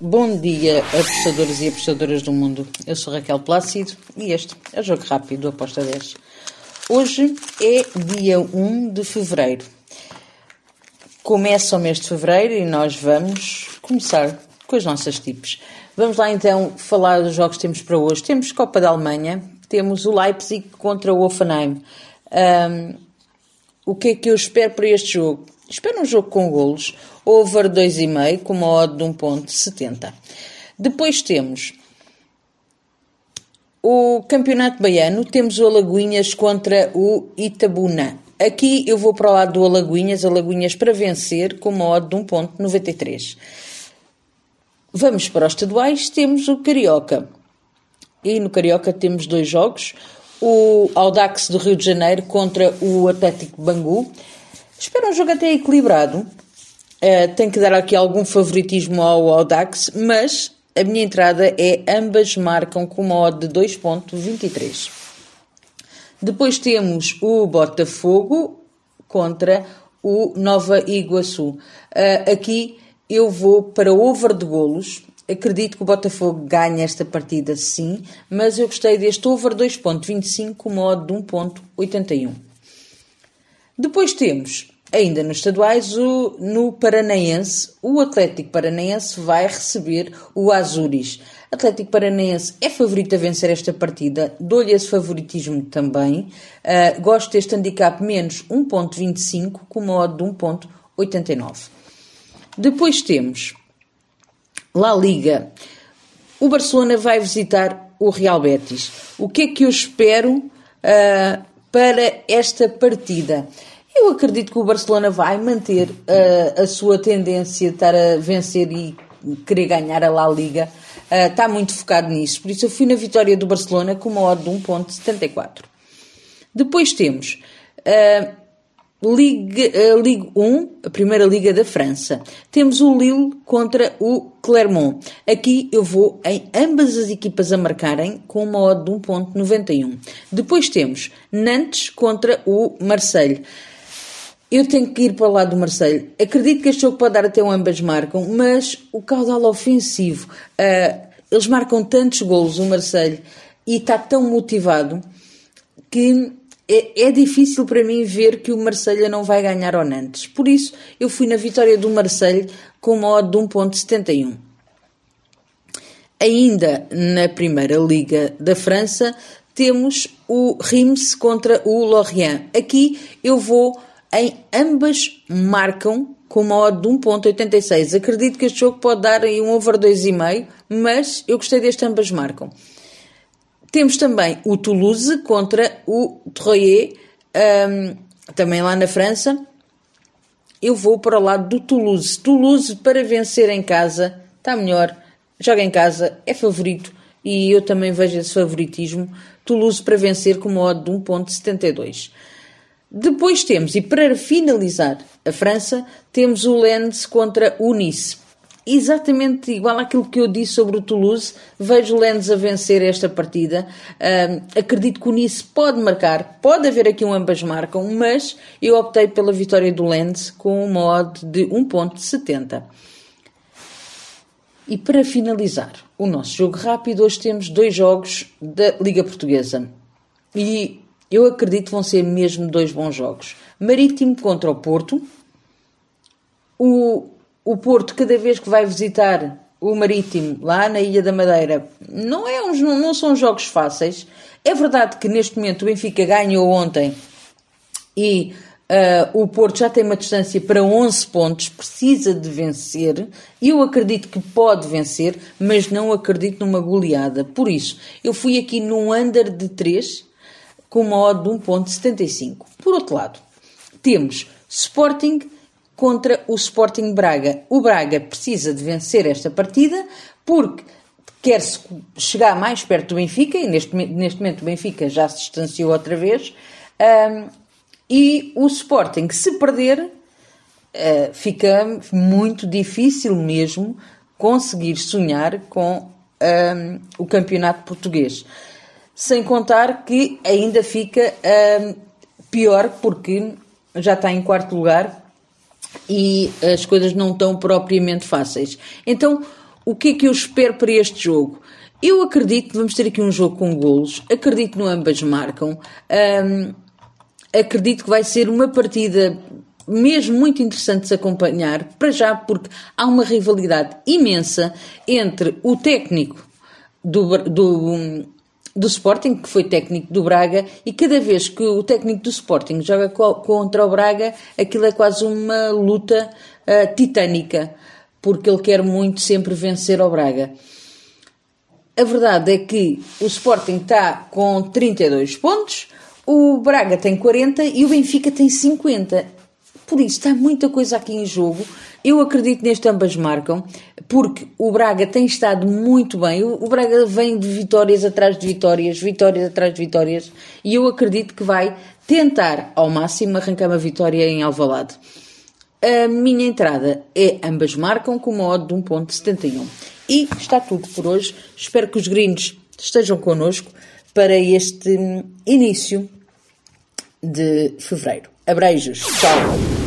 Bom dia, apostadores e apostadoras do mundo. Eu sou Raquel Plácido e este é o Jogo Rápido do Aposta 10. Hoje é dia 1 de fevereiro. Começa o mês de fevereiro e nós vamos começar com as nossas tipos. Vamos lá então falar dos jogos que temos para hoje. Temos Copa da Alemanha, temos o Leipzig contra o Offenheim. Um, o que é que eu espero para este jogo? Espero um jogo com golos, over 2,5 com uma odd de 1.70. Depois temos o Campeonato Baiano, temos o Alagoinhas contra o Itabuna. Aqui eu vou para o lado do Alagoinhas, Alagoinhas para vencer com uma odd de 1.93. Vamos para os estaduais, temos o Carioca. E no Carioca temos dois jogos, o Audax do Rio de Janeiro contra o Atlético Bangu. Espero um jogo até equilibrado. Uh, tenho que dar aqui algum favoritismo ao Audax, mas a minha entrada é ambas marcam com uma odd de 2.23. Depois temos o Botafogo contra o Nova Iguaçu. Uh, aqui eu vou para over de golos. Acredito que o Botafogo ganhe esta partida sim, mas eu gostei deste over 2.25 com modo de 1.81. Depois temos, ainda nos estaduais, o, no Paranaense, o Atlético Paranaense vai receber o Azuris. Atlético Paranaense é favorito a vencer esta partida, dou-lhe esse favoritismo também. Uh, gosto deste handicap menos 1.25 com modo de 1.89. Depois temos La Liga. O Barcelona vai visitar o Real Betis. O que é que eu espero uh, para esta partida? Eu acredito que o Barcelona vai manter uh, a sua tendência de estar a vencer e querer ganhar a La Liga. Uh, está muito focado nisso. Por isso eu fui na vitória do Barcelona com uma odd de 1.74. Depois temos uh, Ligue, uh, Ligue 1, a primeira liga da França. Temos o Lille contra o Clermont. Aqui eu vou em ambas as equipas a marcarem com uma odd de 1.91. Depois temos Nantes contra o Marseille. Eu tenho que ir para o lado do Marseille. Acredito que este jogo pode dar até um ambas marcam, mas o caudal ofensivo, uh, eles marcam tantos golos, o Marseille, e está tão motivado que é, é, difícil para mim ver que o Marselha não vai ganhar ao Nantes. Por isso, eu fui na vitória do Marselha com uma odd de 1.71. Ainda na Primeira Liga da França, temos o Reims contra o Lorient. Aqui eu vou em ambas marcam com uma odd de 1.86. Acredito que este jogo pode dar aí um over 2,5, mas eu gostei deste ambas marcam. Temos também o Toulouse contra o Troyes, um, também lá na França. Eu vou para o lado do Toulouse. Toulouse para vencer em casa está melhor, joga em casa, é favorito e eu também vejo esse favoritismo. Toulouse para vencer com uma de 1.72. Depois temos, e para finalizar a França, temos o Lens contra o Nice exatamente igual àquilo que eu disse sobre o Toulouse. Vejo o Lens a vencer esta partida. Acredito que o Nice pode marcar, pode haver aqui um ambas marcam, mas eu optei pela vitória do Lens com uma odd de 1.70. E para finalizar o nosso jogo rápido, hoje temos dois jogos da Liga Portuguesa. E eu acredito que vão ser mesmo dois bons jogos. Marítimo contra o Porto. O o Porto, cada vez que vai visitar o Marítimo, lá na Ilha da Madeira, não, é uns, não, são jogos fáceis. É verdade que neste momento o Benfica ganhou ontem e uh, o Porto já tem uma distância para 11 pontos, precisa de vencer. Eu acredito que pode vencer, mas não acredito numa goleada. Por isso, eu fui aqui num under de 3 com uma odd de 1.75. Por outro lado, temos Sporting contra o Sporting Braga. O Braga precisa de vencer esta partida porque quer -se chegar mais perto do Benfica, e neste, neste momento o Benfica já se distanciou outra vez, um, e o Sporting, se perder, uh, fica muito difícil mesmo conseguir sonhar com um, o campeonato português. Sem contar que ainda fica um, pior porque já está em quarto lugar e as coisas não estão propriamente fáceis. Então, o que é que eu espero para este jogo? Eu acredito que vamos ter aqui um jogo com golos, acredito que ambas marcam, um, acredito que vai ser uma partida mesmo muito interessante de se acompanhar, para já porque há uma rivalidade imensa entre o técnico do, do, do Sporting, que foi técnico do Braga, e cada vez que o técnico do Sporting joga contra o Braga, aquilo é quase uma luta uh, titânica, porque ele quer muito sempre vencer o Braga. A verdade é que o Sporting está com 32 pontos, o Braga tem 40 e o Benfica tem 50. Por isso, está muita coisa aqui em jogo. Eu acredito neste ambas marcam, porque o Braga tem estado muito bem. O, Braga vem de vitórias atrás de vitórias, vitórias atrás de vitórias, e eu acredito que vai tentar ao máximo arrancar uma vitória em Alvalade. A minha entrada é ambas marcam com uma odd de 1.71. E está tudo por hoje. Espero que os gringos estejam connosco para este início de fevereiro. Abreijos. Tchau.